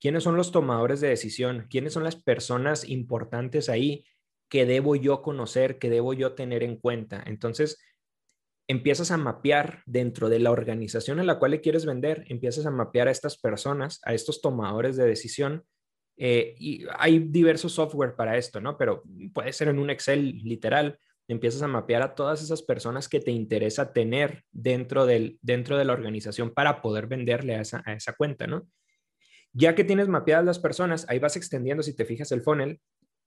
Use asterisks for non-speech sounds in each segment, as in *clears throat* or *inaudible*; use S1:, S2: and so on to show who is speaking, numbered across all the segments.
S1: quiénes son los tomadores de decisión, quiénes son las personas importantes ahí que debo yo conocer, que debo yo tener en cuenta. Entonces, empiezas a mapear dentro de la organización a la cual le quieres vender, empiezas a mapear a estas personas, a estos tomadores de decisión. Eh, y hay diversos software para esto, ¿no? Pero puede ser en un Excel literal. Empiezas a mapear a todas esas personas que te interesa tener dentro, del, dentro de la organización para poder venderle a esa, a esa cuenta, ¿no? Ya que tienes mapeadas las personas, ahí vas extendiendo, si te fijas el funnel,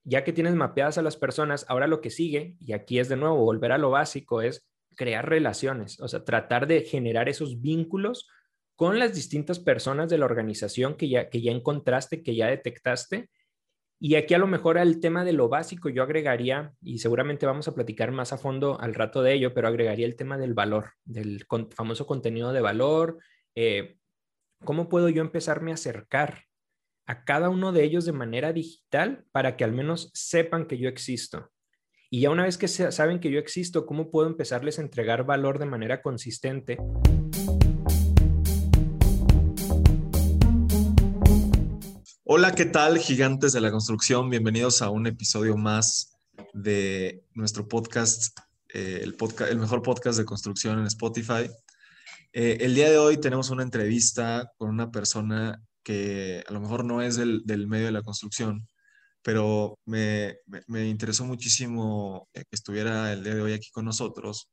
S1: ya que tienes mapeadas a las personas, ahora lo que sigue, y aquí es de nuevo volver a lo básico, es crear relaciones, o sea, tratar de generar esos vínculos con las distintas personas de la organización que ya, que ya encontraste, que ya detectaste. Y aquí a lo mejor al tema de lo básico yo agregaría, y seguramente vamos a platicar más a fondo al rato de ello, pero agregaría el tema del valor, del famoso contenido de valor. Eh, ¿Cómo puedo yo empezarme a acercar a cada uno de ellos de manera digital para que al menos sepan que yo existo? Y ya una vez que saben que yo existo, ¿cómo puedo empezarles a entregar valor de manera consistente?
S2: Hola, ¿qué tal, gigantes de la construcción? Bienvenidos a un episodio más de nuestro podcast, eh, el, podcast el mejor podcast de construcción en Spotify. Eh, el día de hoy tenemos una entrevista con una persona que a lo mejor no es del, medio de la construcción, pero me, me, interesó muchísimo que estuviera el día de hoy aquí con nosotros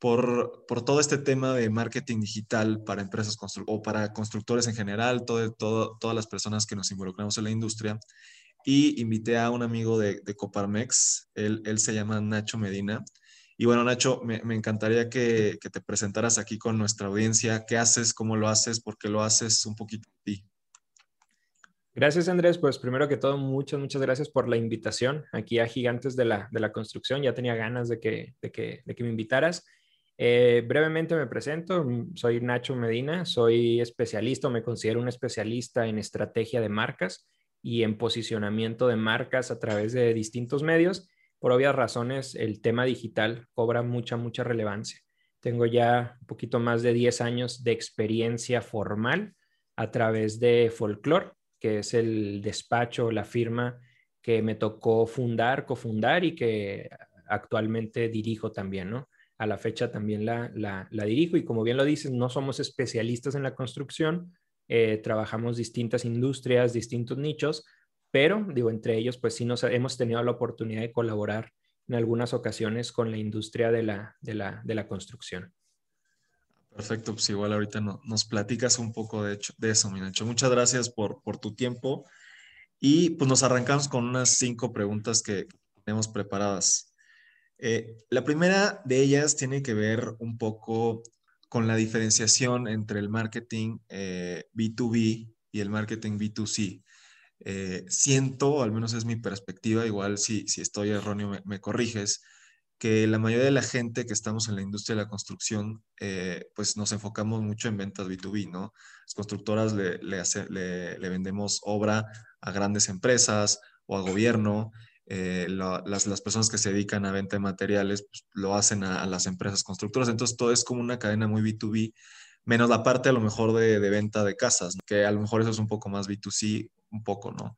S2: por, por todo este tema de marketing digital para empresas o para constructores en general, todo, todo, todas las personas que nos involucramos en la industria. Y invité a un amigo de, de Coparmex, él, él, se llama Nacho Medina. Y bueno, Nacho, me, encantaría que, te presentaras aquí con nuestra audiencia. ¿Qué haces? ¿Cómo lo haces? ¿Por qué lo haces? Un poquito de ti.
S1: Gracias, Andrés. Pues primero que todo, muchas, muchas gracias por la invitación aquí a Gigantes de la, de la Construcción. Ya tenía ganas de que, de que, de que me invitaras. Eh, brevemente me presento, soy Nacho Medina, soy especialista, me considero un especialista en estrategia de marcas y en posicionamiento de marcas a través de distintos medios. Por obvias razones, el tema digital cobra mucha, mucha relevancia. Tengo ya un poquito más de 10 años de experiencia formal a través de Folklore, que es el despacho, la firma que me tocó fundar, cofundar y que actualmente dirijo también, ¿no? A la fecha también la, la, dirijo y como bien lo dices, no somos especialistas en la construcción, eh, trabajamos distintas industrias, distintos nichos, pero digo, entre ellos, pues sí nos hemos tenido la oportunidad de colaborar en algunas ocasiones con la industria de la, de la, de la construcción.
S2: Perfecto, pues igual ahorita nos platicas un poco de, hecho, de eso, Minacho. Muchas gracias por, por tu tiempo. Y pues nos arrancamos con unas cinco preguntas que tenemos preparadas. Eh, la primera de ellas tiene que ver un poco con la diferenciación entre el marketing B2B eh, y el marketing B2C. Eh, siento, al menos es mi perspectiva, igual si, si estoy erróneo me corriges, que la mayoría de la gente que estamos en la industria de la construcción, eh, pues nos enfocamos mucho en ventas B2B, ¿no? Las constructoras le, le, vendemos obra a grandes empresas o a gobierno. Eh, las, las, personas que se dedican a venta de materiales pues, lo hacen a, las empresas constructoras. Entonces todo es como una cadena muy B2B, menos la parte a lo mejor de, de venta de casas, que a lo mejor eso es un poco más B2C, un poco, ¿no?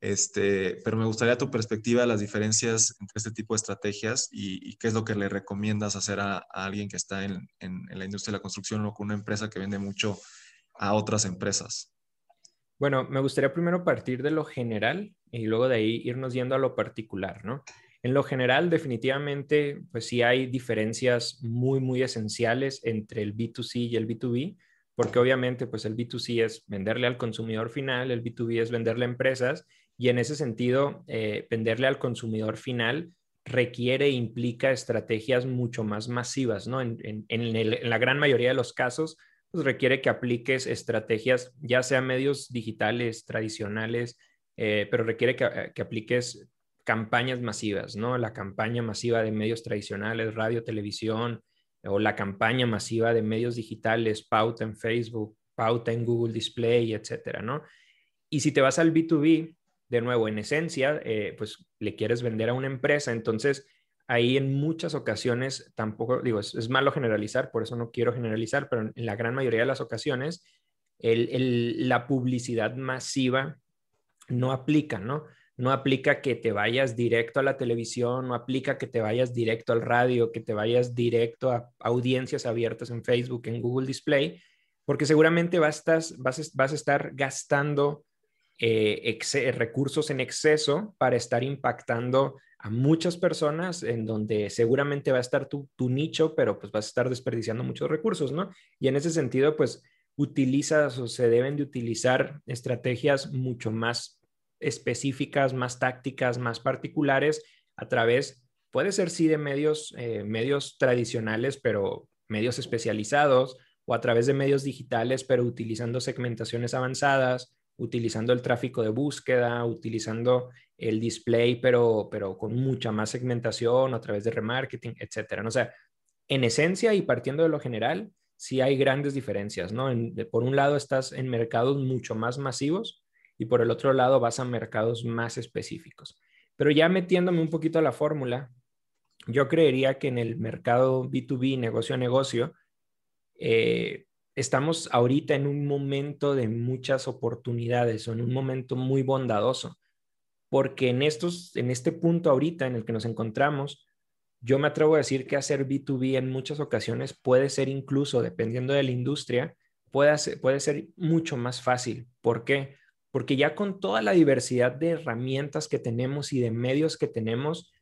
S2: Este, pero me gustaría tu perspectiva, las diferencias entre este tipo de estrategias y, qué es lo que le recomiendas hacer a, alguien que está en, la industria de la construcción o con una empresa que vende mucho a otras empresas.
S1: Bueno, me gustaría primero partir de lo general y luego de ahí irnos yendo a lo particular, ¿no? En lo general, definitivamente, pues sí hay diferencias muy, muy esenciales entre el B2C y el B2B, porque obviamente, pues el B2C es venderle al consumidor final, el B2B es venderle a empresas y en ese sentido, eh, venderle al consumidor final requiere e implica estrategias mucho más masivas, ¿no? En, la gran mayoría de los casos, pues requiere que apliques estrategias, ya sea medios digitales, tradicionales, eh, pero requiere que, que, apliques campañas masivas, ¿no? La campaña masiva de medios tradicionales, radio, televisión, o la campaña masiva de medios digitales, pauta en Facebook, pauta en Google Display, etcétera, ¿no? Y si te vas al B2B, de nuevo, en esencia, eh, pues le quieres vender a una empresa, entonces ahí en muchas ocasiones tampoco, digo, es, malo generalizar, por eso no quiero generalizar, pero en la gran mayoría de las ocasiones, la publicidad masiva no aplica, ¿no? No aplica que te vayas directo a la televisión, no aplica que te vayas directo al radio, que te vayas directo a audiencias abiertas en Facebook, en Google Display, porque seguramente vas, vas, a estar gastando eh, recursos en exceso para estar impactando a muchas personas en donde seguramente va a estar tu, tu, nicho, pero pues vas a estar desperdiciando muchos recursos, ¿no? Y en ese sentido, pues utilizas o se deben de utilizar estrategias mucho más específicas, más tácticas, más particulares a través, puede ser sí de medios, eh, medios tradicionales, pero medios especializados o a través de medios digitales, pero utilizando segmentaciones avanzadas, utilizando el tráfico de búsqueda, utilizando el display, pero, pero con mucha más segmentación a través de remarketing, etcétera. O sea, en esencia y partiendo de lo general, sí hay grandes diferencias, ¿no? por un lado estás en mercados mucho más masivos y por el otro lado vas a mercados más específicos. Pero ya metiéndome un poquito a la fórmula, yo creería que en el mercado B2B, negocio a negocio, eh, estamos ahorita en un momento de muchas oportunidades o en un momento muy bondadoso, porque en, estos, en este punto ahorita en el que nos encontramos, yo me atrevo a decir que hacer B2B en muchas ocasiones puede ser incluso, dependiendo de la industria, puede ser, puede ser mucho más fácil. ¿Por qué? Porque ya con toda la diversidad de herramientas que tenemos y de medios que tenemos,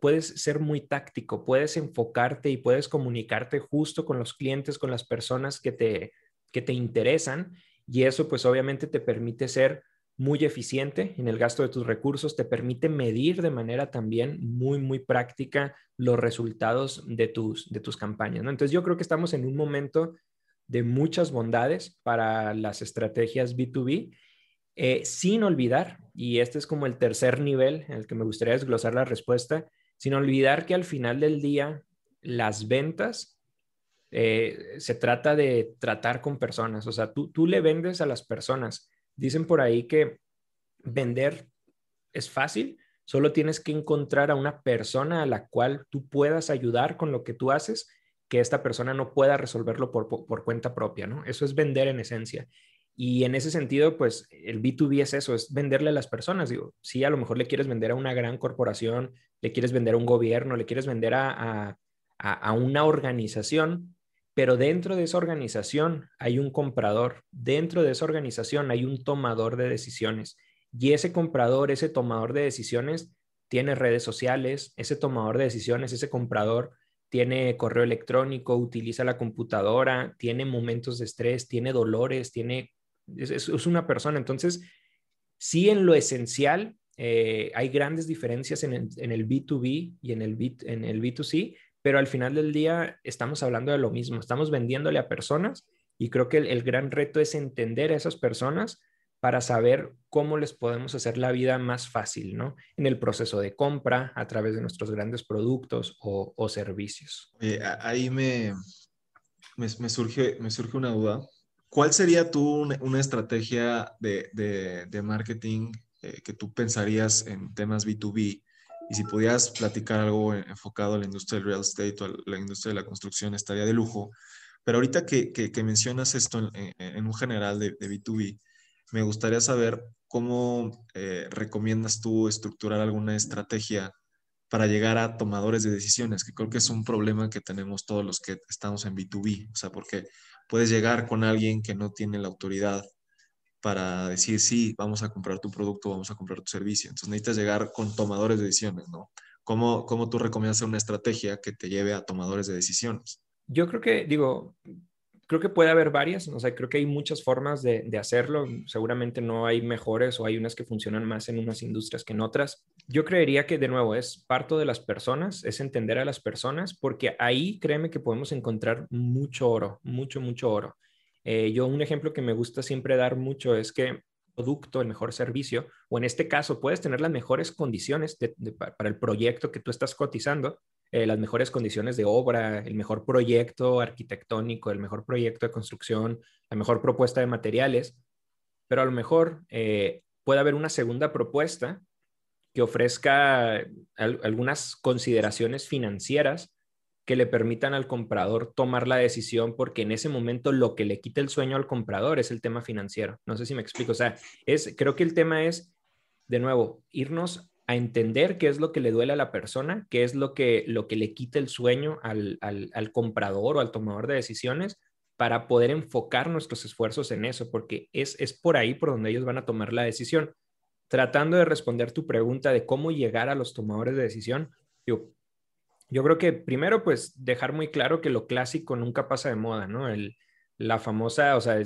S1: puedes ser muy táctico, puedes enfocarte y puedes comunicarte justo con los clientes, con las personas que te, que te interesan y eso pues obviamente te permite ser muy eficiente en el gasto de tus recursos, te permite medir de manera también muy, muy práctica los resultados de tus, de tus campañas. ¿no? Entonces yo creo que estamos en un momento de muchas bondades para las estrategias B2B eh, sin olvidar, y este es como el tercer nivel en el que me gustaría desglosar la respuesta, sin olvidar que al final del día las ventas eh, se trata de tratar con personas, o sea, tú, tú le vendes a las personas. Dicen por ahí que vender es fácil, solo tienes que encontrar a una persona a la cual tú puedas ayudar con lo que tú haces, que esta persona no pueda resolverlo por, por cuenta propia, ¿no? Eso es vender en esencia. Y en ese sentido, pues el B2B es eso, es venderle a las personas. Digo, sí, a lo mejor le quieres vender a una gran corporación, le quieres vender a un gobierno, le quieres vender a, una organización, pero dentro de esa organización hay un comprador, dentro de esa organización hay un tomador de decisiones. Y ese comprador, ese tomador de decisiones, tiene redes sociales, ese tomador de decisiones, ese comprador tiene correo electrónico, utiliza la computadora, tiene momentos de estrés, tiene dolores, tiene es, una persona. Entonces, sí en lo esencial eh, hay grandes diferencias en el, B2B y en el, B, en el B2C, pero al final del día estamos hablando de lo mismo, estamos vendiéndole a personas y creo que el, gran reto es entender a esas personas para saber cómo les podemos hacer la vida más fácil, ¿no? En el proceso de compra, a través de nuestros grandes productos o, servicios.
S2: ahí me, me, surge, me surge una duda. ¿Cuál sería tú una, estrategia de, marketing eh, que tú pensarías en temas B2B? Y si pudieras platicar algo enfocado a la industria del real estate o a la industria de la construcción, estaría de lujo. Pero ahorita que, mencionas esto en, un general de, B2B, me gustaría saber cómo eh, recomiendas tú estructurar alguna estrategia para llegar a tomadores de decisiones, que creo que es un problema que tenemos todos los que estamos en B2B. O sea, porque puedes llegar con alguien que no tiene la autoridad para decir, sí, vamos a comprar tu producto, vamos a comprar tu servicio. Entonces necesitas llegar con tomadores de decisiones, ¿no? ¿Cómo, cómo tú recomiendas una estrategia que te lleve a tomadores de decisiones?
S1: Yo creo que, digo, creo que puede haber varias, o sea, creo que hay muchas formas de, hacerlo, seguramente no hay mejores o hay unas que funcionan más en unas industrias que en otras. Yo creería que de nuevo es parto de las personas, es entender a las personas, porque ahí créeme que podemos encontrar mucho oro, mucho, mucho oro. Eh, yo un ejemplo que me gusta siempre dar mucho es que producto, el mejor servicio, o en este caso puedes tener las mejores condiciones para el proyecto que tú estás cotizando, eh, las mejores condiciones de obra, el mejor proyecto arquitectónico, el mejor proyecto de construcción, la mejor propuesta de materiales, pero a lo mejor eh, puede haber una segunda propuesta que ofrezca algunas consideraciones financieras que le permitan al comprador tomar la decisión, porque en ese momento lo que le quita el sueño al comprador es el tema financiero. No sé si me explico. O sea, es, creo que el tema es, de nuevo, irnos a entender qué es lo que le duele a la persona, qué es lo que, lo que le quita el sueño al, al comprador o al tomador de decisiones para poder enfocar nuestros esfuerzos en eso, porque es, es por ahí por donde ellos van a tomar la decisión. Tratando de responder tu pregunta de cómo llegar a los tomadores de decisión, yo, yo creo que primero, pues dejar muy claro que lo clásico nunca pasa de moda, ¿no? El, la famosa, o sea,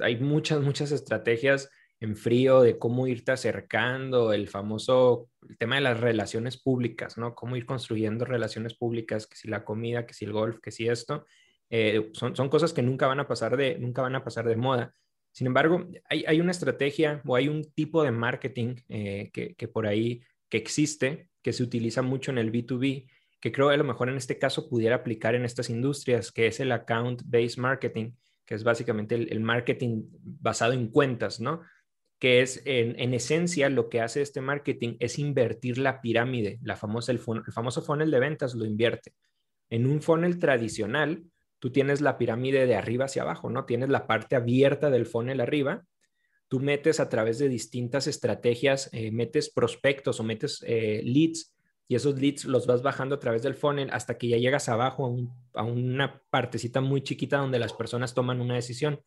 S1: hay muchas, muchas estrategias en frío de cómo irte acercando, el famoso el tema de las relaciones públicas, ¿no? Cómo ir construyendo relaciones públicas, que si la comida, que si el golf, que si esto, eh, son, son cosas que nunca van a pasar de, nunca van a pasar de moda. Sin embargo, hay, hay una estrategia o hay un tipo de marketing eh, que, que por ahí que existe, que se utiliza mucho en el B2B, que creo a lo mejor en este caso pudiera aplicar en estas industrias, que es el account-based marketing, que es básicamente el, marketing basado en cuentas, ¿no? Que es en, esencia lo que hace este marketing es invertir la pirámide, la famosa, el, famoso funnel de ventas lo invierte. En un funnel tradicional, tú tienes la pirámide de arriba hacia abajo, ¿no? Tienes la parte abierta del funnel arriba tú metes a través de distintas estrategias, eh, metes prospectos o metes eh, leads y esos leads los vas bajando a través del funnel hasta que ya llegas abajo a, una partecita muy chiquita donde las personas toman una decisión.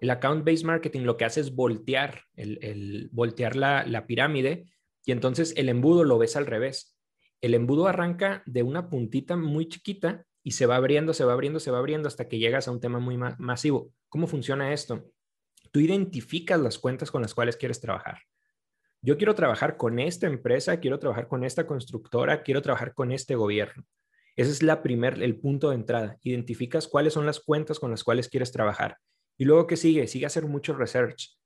S1: El account-based marketing lo que hace es voltear, el, voltear la, pirámide y entonces el embudo lo ves al revés. El embudo arranca de una puntita muy chiquita y se va abriendo, se va abriendo, se va abriendo hasta que llegas a un tema muy masivo. ¿Cómo funciona esto? Tú identificas las cuentas con las cuales quieres trabajar yo quiero trabajar con esta empresa, quiero trabajar con esta constructora, quiero trabajar con este gobierno. Ese es la primer, el punto de entrada. Identificas cuáles son las cuentas con las cuales quieres trabajar. Y luego, ¿qué sigue? Sigue hacer mucho research.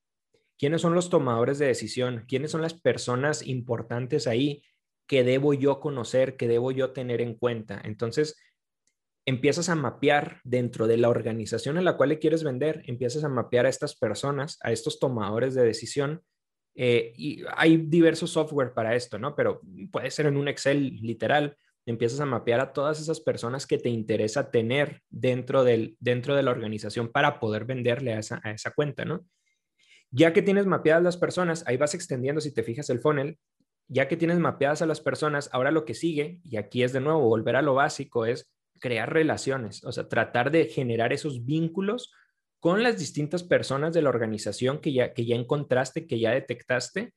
S1: ¿Quiénes son los tomadores de decisión? ¿Quiénes son las personas importantes ahí que debo yo conocer, que debo yo tener en cuenta? Entonces, empiezas a mapear dentro de la organización en la cual le quieres vender, empiezas a mapear a estas personas, a estos tomadores de decisión eh, y hay diversos software para esto, ¿no? Pero puede ser en un Excel literal. Empiezas a mapear a todas esas personas que te interesa tener dentro, del, dentro de la organización para poder venderle a esa, a esa cuenta, ¿no? Ya que tienes mapeadas las personas, ahí vas extendiendo, si te fijas el funnel, ya que tienes mapeadas a las personas, ahora lo que sigue, y aquí es de nuevo volver a lo básico, es crear relaciones, o sea, tratar de generar esos vínculos con las distintas personas de la organización que ya, que ya encontraste, que ya detectaste.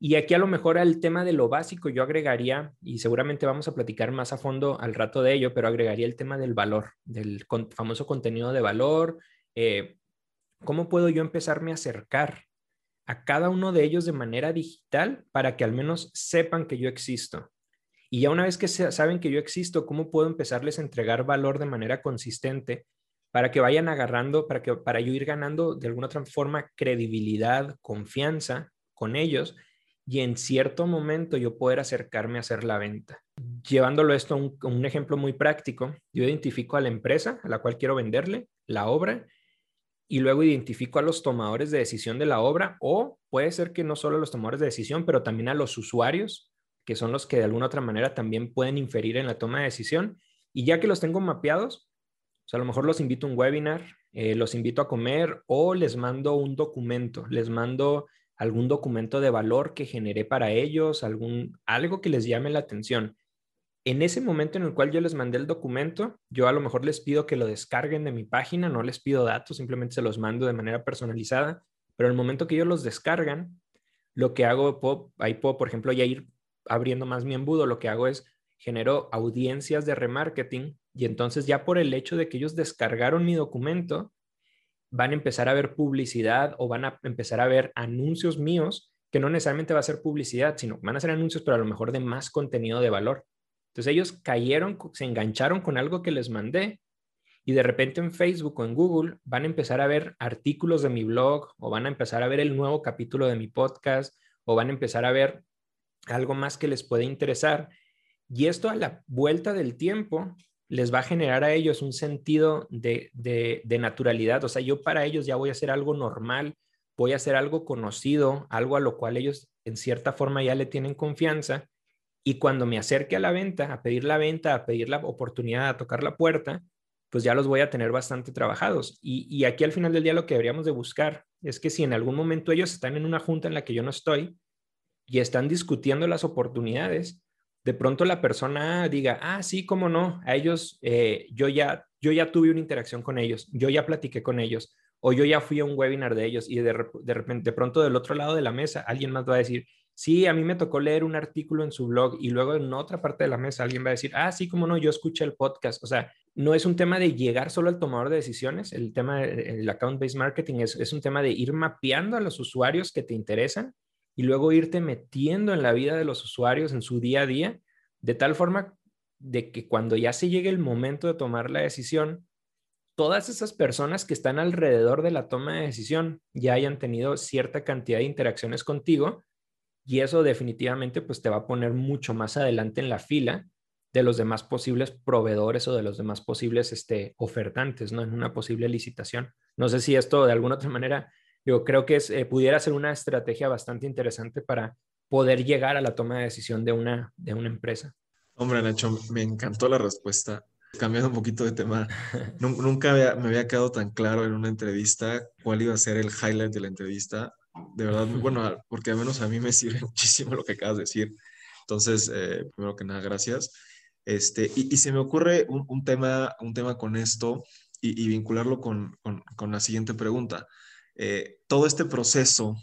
S1: Y aquí a lo mejor al tema de lo básico yo agregaría, y seguramente vamos a platicar más a fondo al rato de ello, pero agregaría el tema del valor, del famoso contenido de valor. Eh, ¿Cómo puedo yo empezarme a acercar a cada uno de ellos de manera digital para que al menos sepan que yo existo? Y ya una vez que saben que yo existo, ¿cómo puedo empezarles a entregar valor de manera consistente para que vayan agarrando, para, que, para yo ir ganando de alguna otra forma credibilidad, confianza con ellos y en cierto momento yo poder acercarme a hacer la venta. Llevándolo esto a un, ejemplo muy práctico, yo identifico a la empresa a la cual quiero venderle la obra y luego identifico a los tomadores de decisión de la obra o puede ser que no solo a los tomadores de decisión, pero también a los usuarios, que son los que de alguna otra manera también pueden inferir en la toma de decisión. Y ya que los tengo mapeados, o sea, a lo mejor los invito a un webinar, eh, los invito a comer o les mando un documento, les mando algún documento de valor que generé para ellos, algún, algo que les llame la atención. En ese momento en el cual yo les mandé el documento, yo a lo mejor les pido que lo descarguen de mi página, no les pido datos, simplemente se los mando de manera personalizada, pero en el momento que ellos los descargan, lo que hago, ahí puedo, por ejemplo, ya ir abriendo más mi embudo, lo que hago es genero audiencias de remarketing y entonces ya por el hecho de que ellos descargaron mi documento, van a empezar a ver publicidad o van a empezar a ver anuncios míos, que no necesariamente va a ser publicidad, sino van a ser anuncios, pero a lo mejor de más contenido de valor. Entonces ellos cayeron, se engancharon con algo que les mandé y de repente en Facebook o en Google van a empezar a ver artículos de mi blog o van a empezar a ver el nuevo capítulo de mi podcast o van a empezar a ver algo más que les puede interesar. Y esto a la vuelta del tiempo les va a generar a ellos un sentido de, naturalidad. O sea, yo para ellos ya voy a hacer algo normal, voy a hacer algo conocido, algo a lo cual ellos en cierta forma ya le tienen confianza. Y cuando me acerque a la venta, a pedir la venta, a pedir la oportunidad, a tocar la puerta, pues ya los voy a tener bastante trabajados. Y, y aquí al final del día lo que deberíamos de buscar es que si en algún momento ellos están en una junta en la que yo no estoy y están discutiendo las oportunidades, de pronto la persona diga, ah, sí, cómo no, a ellos, eh, yo, ya, yo ya tuve una interacción con ellos, yo ya platiqué con ellos, o yo ya fui a un webinar de ellos y de, repente, de pronto del otro lado de la mesa, alguien más va a decir, sí, a mí me tocó leer un artículo en su blog y luego en otra parte de la mesa alguien va a decir, ah, sí, cómo no, yo escuché el podcast. O sea, no es un tema de llegar solo al tomador de decisiones, el tema del account-based marketing es, es un tema de ir mapeando a los usuarios que te interesan y luego irte metiendo en la vida de los usuarios en su día a día, de tal forma de que cuando ya se llegue el momento de tomar la decisión, todas esas personas que están alrededor de la toma de decisión ya hayan tenido cierta cantidad de interacciones contigo y eso definitivamente pues te va a poner mucho más adelante en la fila de los demás posibles proveedores o de los demás posibles este, ofertantes, ¿no? En una posible licitación. No sé si esto de alguna otra manera yo creo que es, eh, pudiera ser una estrategia bastante interesante para poder llegar a la toma de decisión de una, de una empresa.
S2: Hombre, Nacho, me encantó la respuesta. Cambiando un poquito de tema, *laughs* nunca me había quedado tan claro en una entrevista cuál iba a ser el highlight de la entrevista. De verdad, *laughs* bueno, porque al menos a mí me sirve *laughs* muchísimo lo que acabas de decir. Entonces, eh, primero que nada, gracias. Este, y, se me ocurre un, tema, un tema con esto y, vincularlo con, con, con, la siguiente pregunta. Eh, todo este proceso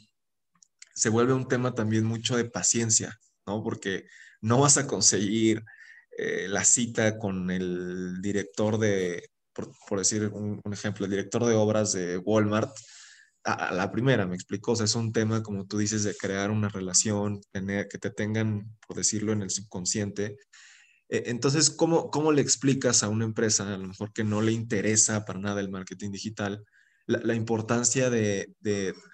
S2: se vuelve un tema también mucho de paciencia, ¿no? Porque no vas a conseguir eh, la cita con el director de, por, decir un, ejemplo, el director de obras de Walmart a, la primera, me explicó, o sea, es un tema, como tú dices, de crear una relación, tener, que te tengan, por decirlo, en el subconsciente. E, entonces, ¿cómo, ¿cómo le explicas a una empresa, a lo mejor que no le interesa para nada el marketing digital, la, importancia de,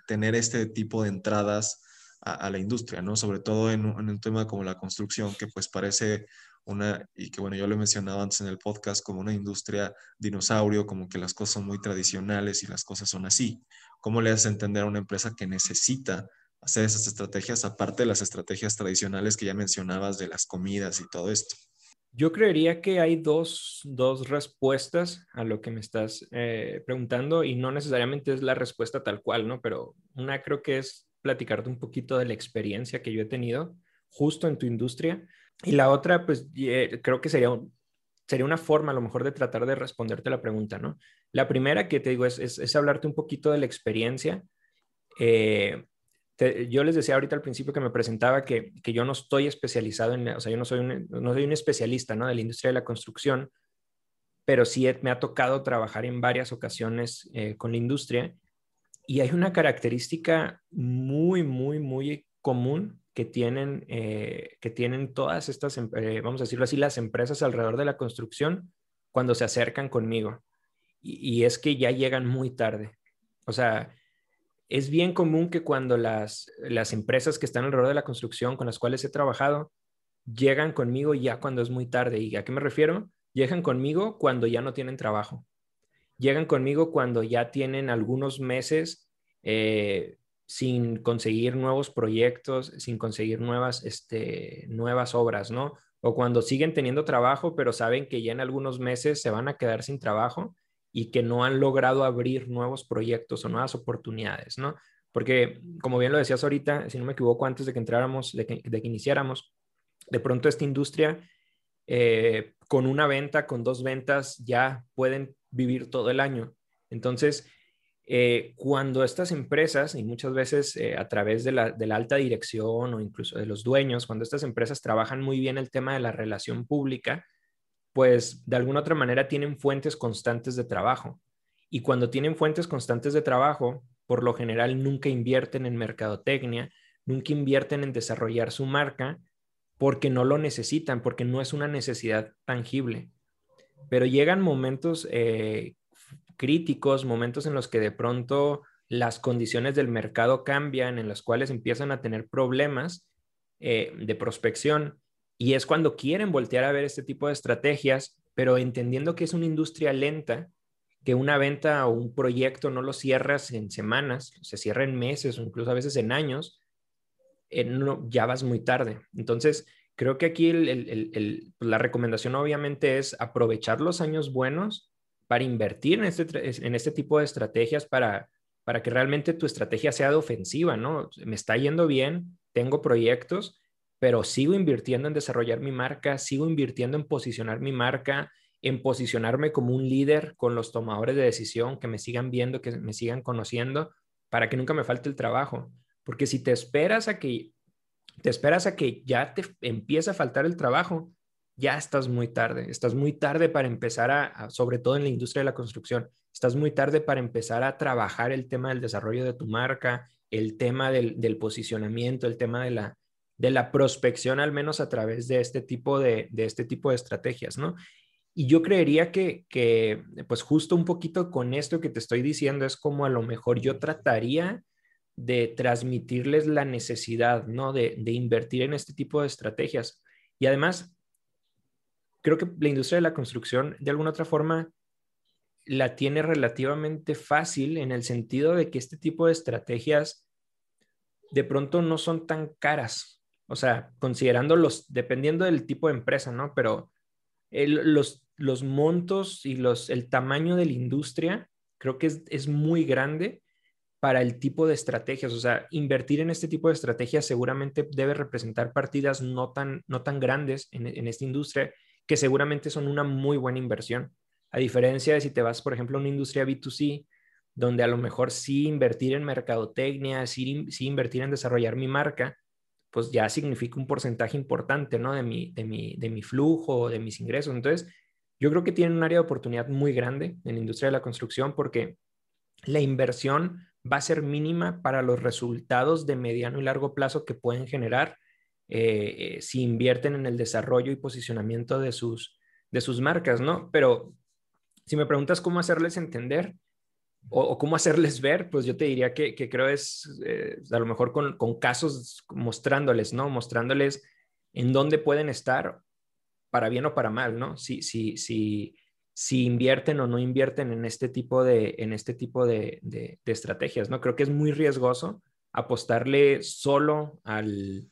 S2: tener este tipo de entradas a, la industria, ¿no? Sobre todo en un, tema como la construcción, que pues parece una, y que bueno, yo lo he mencionado antes en el podcast, como una industria dinosaurio, como que las cosas son muy tradicionales y las cosas son así. ¿Cómo le haces entender a una empresa que necesita hacer esas estrategias, aparte de las estrategias tradicionales que ya mencionabas de las comidas y todo esto?
S1: Yo creería que hay dos, respuestas a lo que me estás eh, preguntando y no necesariamente es la respuesta tal cual, ¿no? Pero una creo que es platicarte un poquito de la experiencia que yo he tenido justo en tu industria y la otra, pues eh, creo que sería, sería una forma a lo mejor de tratar de responderte la pregunta, ¿no? La primera que te digo es, es, hablarte un poquito de la experiencia. Eh, yo les decía ahorita al principio que me presentaba que, yo no estoy especializado en, o sea, yo no soy un, no soy un especialista, ¿no? De la industria de la construcción, pero sí me ha tocado trabajar en varias ocasiones eh, con la industria y hay una característica muy, muy, muy común que tienen, eh, que tienen todas estas, em, eh, vamos a decirlo así, las empresas alrededor de la construcción cuando se acercan conmigo. y es que ya llegan muy tarde. O sea, es bien común que cuando las, las empresas que están alrededor de la construcción con las cuales he trabajado llegan conmigo ya cuando es muy tarde. ¿Y a qué me refiero? Llegan conmigo cuando ya no tienen trabajo. Llegan conmigo cuando ya tienen algunos meses eh, sin conseguir nuevos proyectos, sin conseguir nuevas, este, nuevas obras, ¿no? O cuando siguen teniendo trabajo, pero saben que ya en algunos meses se van a quedar sin trabajo y que no han logrado abrir nuevos proyectos o nuevas oportunidades, ¿no? Porque, como bien lo decías ahorita, si no me equivoco, antes de que entráramos, de que, iniciáramos, de pronto esta industria, eh, con una venta, con dos ventas, ya pueden vivir todo el año. Entonces, eh, cuando estas empresas, y muchas veces eh, a través de la, de la, alta dirección o incluso de los dueños, cuando estas empresas trabajan muy bien el tema de la relación pública, pues de alguna otra manera tienen fuentes constantes de trabajo. Y cuando tienen fuentes constantes de trabajo, por lo general nunca invierten en mercadotecnia, nunca invierten en desarrollar su marca porque no lo necesitan, porque no es una necesidad tangible. Pero llegan momentos eh, críticos, momentos en los que de pronto las condiciones del mercado cambian, en los cuales empiezan a tener problemas eh, de prospección y es cuando quieren voltear a ver este tipo de estrategias, pero entendiendo que es una industria lenta, que una venta o un proyecto no lo cierras en semanas, se cierra en meses o incluso a veces en años, eh, ya vas muy tarde. Entonces, creo que aquí pues, la recomendación obviamente es aprovechar los años buenos para invertir en este, en este tipo de estrategias para, para que realmente tu estrategia sea de ofensiva, ¿no? Me está yendo bien, tengo proyectos, pero sigo invirtiendo en desarrollar mi marca, sigo invirtiendo en posicionar mi marca, en posicionarme como un líder con los tomadores de decisión, que me sigan viendo, que me sigan conociendo, para que nunca me falte el trabajo. Porque si te esperas a que te esperas a que ya te empiece a faltar el trabajo, ya estás muy tarde. Estás muy tarde para empezar a, sobre todo en la industria de la construcción, estás muy tarde para empezar a trabajar el tema del desarrollo de tu marca, el tema del, posicionamiento, el tema de la, de la prospección, al menos a través de este tipo de, de este tipo de estrategias, ¿no? Y yo creería que, que, pues justo un poquito con esto que te estoy diciendo, es como a lo mejor yo trataría de transmitirles la necesidad, ¿no? De, de invertir en este tipo de estrategias. Y además, creo que la industria de la construcción, de alguna otra forma, la tiene relativamente fácil en el sentido de que este tipo de estrategias de pronto no son tan caras. O sea, considerando los, dependiendo del tipo de empresa, ¿no? Pero los, los montos y los, el tamaño de la industria creo que es, es muy grande para el tipo de estrategias. O sea, invertir en este tipo de estrategias seguramente debe representar partidas no tan, no tan grandes en, en esta industria que seguramente son una muy buena inversión. A diferencia de si te vas, por ejemplo, a una industria B2C, donde a lo mejor sí invertir en mercadotecnia, sí, sí invertir en desarrollar mi marca, pues ya significa un porcentaje importante, ¿no? De mi, de mi, de mi flujo, de mis ingresos. Entonces, yo creo que tiene un área de oportunidad muy grande en la industria de la construcción porque la inversión va a ser mínima para los resultados de mediano y largo plazo que pueden generar eh, eh, si invierten en el desarrollo y posicionamiento de sus, de sus marcas, ¿no? Pero si me preguntas cómo hacerles entender, o, cómo hacerles ver, pues yo te diría que, creo es eh, a lo mejor con, casos mostrándoles, ¿no? Mostrándoles en dónde pueden estar para bien o para mal, ¿no? Si, si, si, si invierten o no invierten en este tipo de, en este tipo de, de, estrategias, ¿no? Creo que es muy riesgoso apostarle solo al,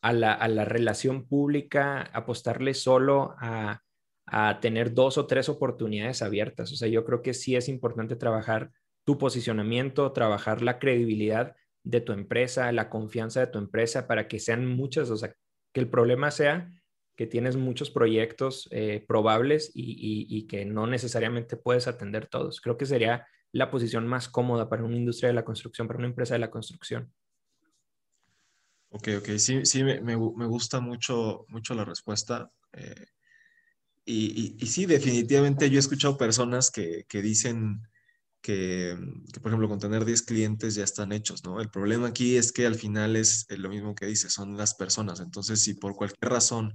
S1: a, la, a la relación pública, apostarle solo a a tener dos o tres oportunidades abiertas. O sea, yo creo que sí es importante trabajar tu posicionamiento, trabajar la credibilidad de tu empresa, la confianza de tu empresa para que sean muchas, o sea, que el problema sea que tienes muchos proyectos eh, probables y, que no necesariamente puedes atender todos. Creo que sería la posición más cómoda para una industria de la construcción, para una empresa de la construcción.
S2: Ok, ok, sí, sí, me, gusta mucho, mucho la respuesta. Eh, y, sí, definitivamente yo he escuchado personas que, dicen que, por ejemplo, con tener 10 clientes ya están hechos, ¿no? El problema aquí es que al final es lo mismo que dice, son las personas. Entonces, si por cualquier razón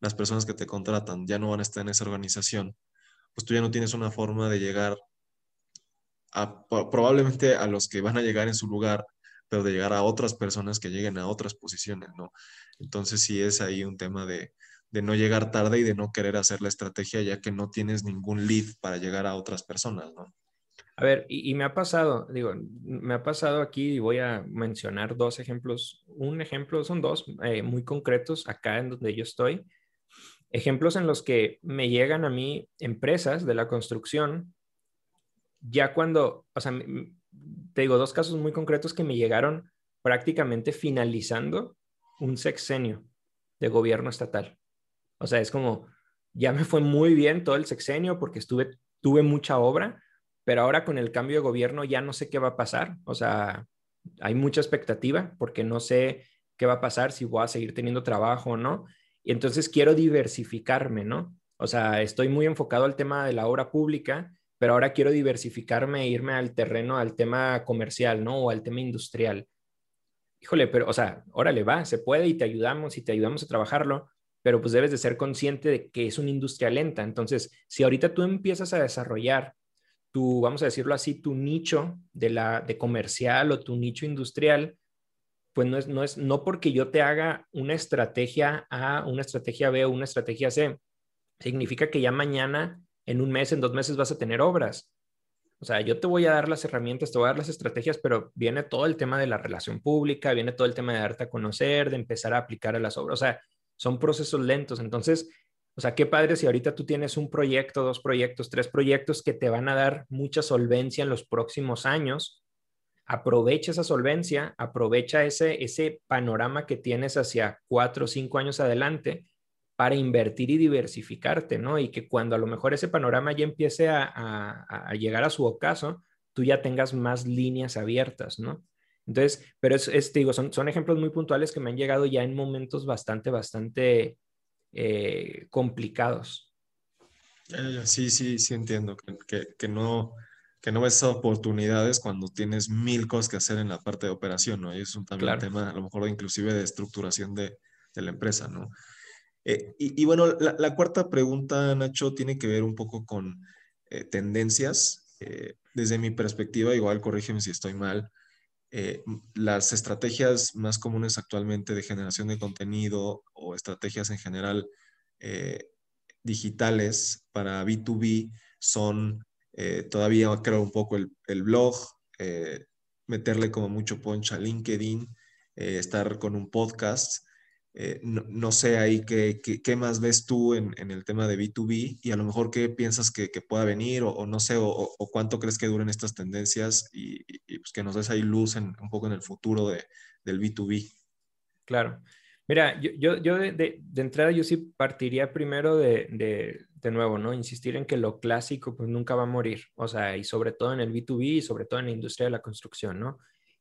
S2: las personas que te contratan ya no van a estar en esa organización, pues tú ya no tienes una forma de llegar a, probablemente a los que van a llegar en su lugar, pero de llegar a otras personas que lleguen a otras posiciones, ¿no? Entonces sí es ahí un tema de, de no llegar tarde y de no querer hacer la estrategia ya que no tienes ningún lead para llegar a otras personas, ¿no?
S1: A ver, y, me ha pasado, digo, me ha pasado aquí y voy a mencionar dos ejemplos. Un ejemplo, son dos eh, muy concretos acá en donde yo estoy. Ejemplos en los que me llegan a mí empresas de la construcción, ya cuando, o sea, te digo, dos casos muy concretos que me llegaron prácticamente finalizando un sexenio de gobierno estatal. O sea, es como, ya me fue muy bien todo el sexenio porque estuve, tuve mucha obra, pero ahora con el cambio de gobierno ya no sé qué va a pasar. O sea, hay mucha expectativa porque no sé qué va a pasar, si voy a seguir teniendo trabajo o no. Y entonces quiero diversificarme, ¿no? O sea, estoy muy enfocado al tema de la obra pública, pero ahora quiero diversificarme e irme al terreno, al tema comercial, ¿no? O al tema industrial. Híjole, pero, o sea, órale, va, se puede y te ayudamos y te ayudamos a trabajarlo, pero pues debes de ser consciente de que es una industria lenta. Entonces, si ahorita tú empiezas a desarrollar tu, vamos a decirlo así, tu nicho de, la, de comercial o tu nicho industrial, pues no es, no es, no porque yo te haga una estrategia A, una estrategia B o una estrategia C, significa que ya mañana, en un mes, en dos meses vas a tener obras. O sea, yo te voy a dar las herramientas, te voy a dar las estrategias, pero viene todo el tema de la relación pública, viene todo el tema de darte a conocer, de empezar a aplicar a las obras. O sea, son procesos lentos. Entonces, o sea, qué padre si ahorita tú tienes un proyecto, dos proyectos, tres proyectos que te van a dar mucha solvencia en los próximos años. Aprovecha esa solvencia, aprovecha ese, ese panorama que tienes hacia cuatro o cinco años adelante para invertir y diversificarte, ¿no? Y que cuando a lo mejor ese panorama ya empiece a, a, llegar a su ocaso, tú ya tengas más líneas abiertas, ¿no? Entonces, pero es, digo, son, son ejemplos muy puntuales que me han llegado ya en momentos bastante, bastante eh, complicados.
S2: Sí, sí, sí entiendo que, que, no, que no ves oportunidades cuando tienes mil cosas que hacer en la parte de operación, ¿no? Y es un también tema, a lo mejor, inclusive de estructuración de, de la empresa, ¿no? Eh, y, bueno, la, cuarta pregunta, Nacho, tiene que ver un poco con eh, tendencias. desde mi perspectiva, igual corrígeme si estoy mal, eh, las estrategias más comunes actualmente de generación de contenido o estrategias en general eh, digitales para B2B son eh, todavía, creo, un poco el, blog, meterle como mucho punch a LinkedIn, estar con un podcast eh, no, sé ahí qué, qué, más ves tú en, el tema de B2B y a lo mejor qué piensas que, pueda venir o, no sé, o, cuánto crees que duren estas tendencias y, pues que nos des ahí luz en, un poco en el futuro de, del B2B.
S1: Claro. Mira, yo, yo, de, entrada yo sí partiría primero de, de, nuevo, ¿no? Insistir en que lo clásico pues nunca va a morir, o sea, y sobre todo en el B2B y sobre todo en la industria de la construcción, ¿no?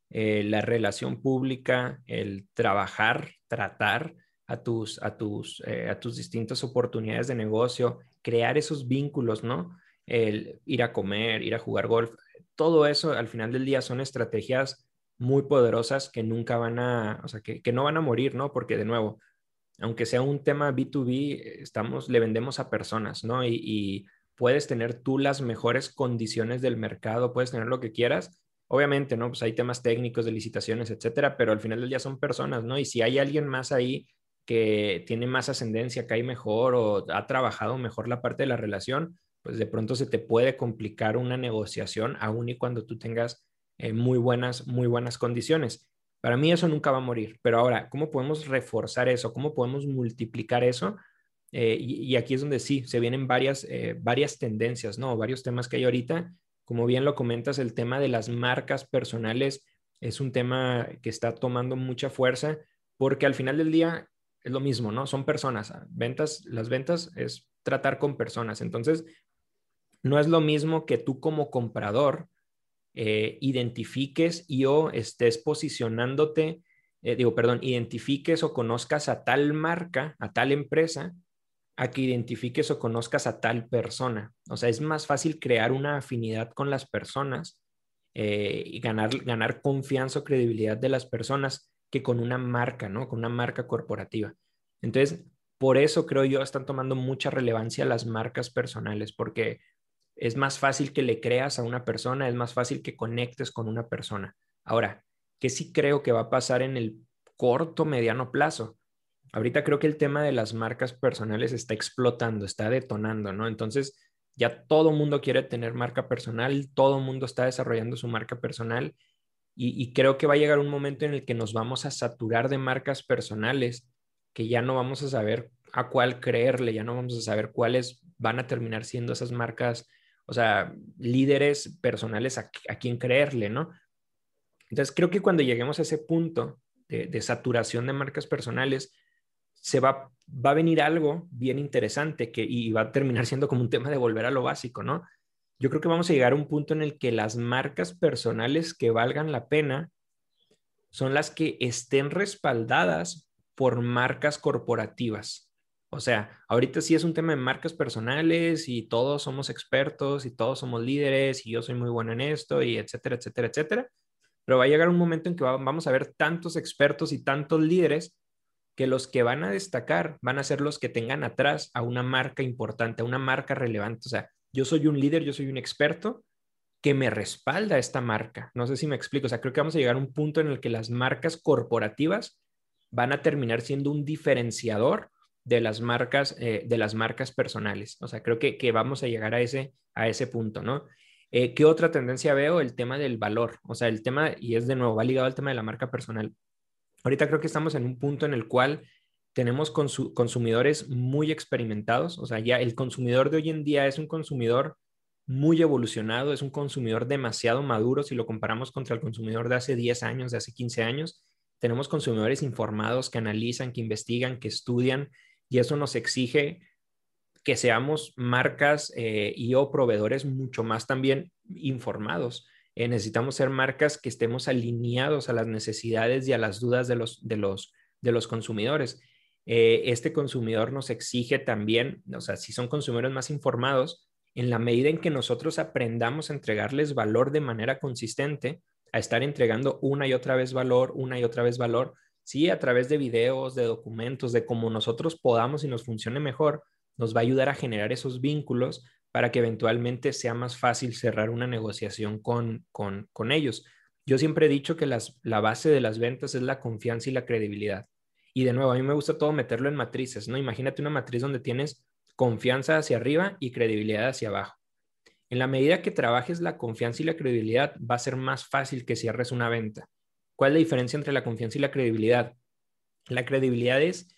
S1: Eh, la relación pública, el trabajar, tratar a tus, a, tus, eh, a tus distintas oportunidades de negocio, crear esos vínculos, ¿no? El ir a comer, ir a jugar golf, todo eso al final del día son estrategias muy poderosas que nunca van a, o sea, que, no van a morir, ¿no? Porque de nuevo, aunque sea un tema B2B, estamos, le vendemos a personas, ¿no? Y puedes tener tú las mejores condiciones del mercado, puedes tener lo que quieras, Obviamente, ¿no? Pues hay temas técnicos de licitaciones, etcétera, pero al final del día son personas, ¿no? Y si hay alguien más ahí que tiene más ascendencia, cae mejor o ha trabajado mejor la parte de la relación, pues de pronto se te puede complicar una negociación aun y cuando tú tengas eh, muy buenas, muy buenas condiciones. Para mí eso nunca va a morir, pero ahora, ¿cómo podemos reforzar eso? ¿Cómo podemos multiplicar eso? Eh, y, aquí es donde sí, se vienen varias, eh, varias tendencias, ¿no? Varios temas que hay ahorita como bien lo comentas, el tema de las marcas personales es un tema que está tomando mucha fuerza porque al final del día es lo mismo, ¿no? Son personas. Ventas, las ventas es tratar con personas. Entonces, no es lo mismo que tú como comprador eh, identifiques y o estés posicionándote, eh, digo, perdón, identifiques o conozcas a tal marca, a tal empresa, a que identifiques o conozcas a tal persona. O sea, es más fácil crear una afinidad con las personas eh, y ganar, ganar confianza o credibilidad de las personas que con una marca, ¿no? Con una marca corporativa. Entonces, por eso creo yo están tomando mucha relevancia las marcas personales, porque es más fácil que le creas a una persona, es más fácil que conectes con una persona. Ahora, ¿qué sí creo que va a pasar en el corto, mediano plazo? Ahorita creo que el tema de las marcas personales está explotando, está detonando, ¿no? Entonces, ya todo mundo quiere tener marca personal, todo mundo está desarrollando su marca personal y, creo que va a llegar un momento en el que nos vamos a saturar de marcas personales, que ya no vamos a saber a cuál creerle, ya no vamos a saber cuáles van a terminar siendo esas marcas, o sea, líderes personales a, a quién creerle, ¿no? Entonces, creo que cuando lleguemos a ese punto de, de saturación de marcas personales, se va, va a venir algo bien interesante que, y va a terminar siendo como un tema de volver a lo básico, ¿no? Yo creo que vamos a llegar a un punto en el que las marcas personales que valgan la pena son las que estén respaldadas por marcas corporativas. O sea, ahorita sí es un tema de marcas personales y todos somos expertos y todos somos líderes y yo soy muy bueno en esto y etcétera, etcétera, etcétera. Pero va a llegar un momento en que vamos a ver tantos expertos y tantos líderes que los que van a destacar van a ser los que tengan atrás a una marca importante, a una marca relevante. O sea, yo soy un líder, yo soy un experto que me respalda esta marca. No sé si me explico. O sea, creo que vamos a llegar a un punto en el que las marcas corporativas van a terminar siendo un diferenciador de las marcas, eh, de las marcas personales. O sea, creo que, que, vamos a llegar a ese, a ese punto, ¿no? Eh, ¿Qué otra tendencia veo? El tema del valor. O sea, el tema, y es de nuevo, va ligado al tema de la marca personal. Ahorita creo que estamos en un punto en el cual tenemos consumidores muy experimentados, o sea, ya el consumidor de hoy en día es un consumidor muy evolucionado, es un consumidor demasiado maduro si lo comparamos contra el consumidor de hace 10 años, de hace 15 años. Tenemos consumidores informados que analizan, que investigan, que estudian y eso nos exige que seamos marcas eh, y o proveedores mucho más también informados. Eh, necesitamos ser marcas que estemos alineados a las necesidades y a las dudas de los, de los, de los consumidores. Eh, este consumidor nos exige también, o sea, si son consumidores más informados, en la medida en que nosotros aprendamos a entregarles valor de manera consistente, a estar entregando una y otra vez valor, una y otra vez valor, sí, a través de videos, de documentos, de cómo nosotros podamos y nos funcione mejor, nos va a ayudar a generar esos vínculos para que eventualmente sea más fácil cerrar una negociación con, con, ellos. Yo siempre he dicho que las, la base de las ventas es la confianza y la credibilidad. Y de nuevo, a mí me gusta todo meterlo en matrices, ¿no? Imagínate una matriz donde tienes confianza hacia arriba y credibilidad hacia abajo. En la medida que trabajes la confianza y la credibilidad, va a ser más fácil que cierres una venta. ¿Cuál es la diferencia entre la confianza y la credibilidad? La credibilidad es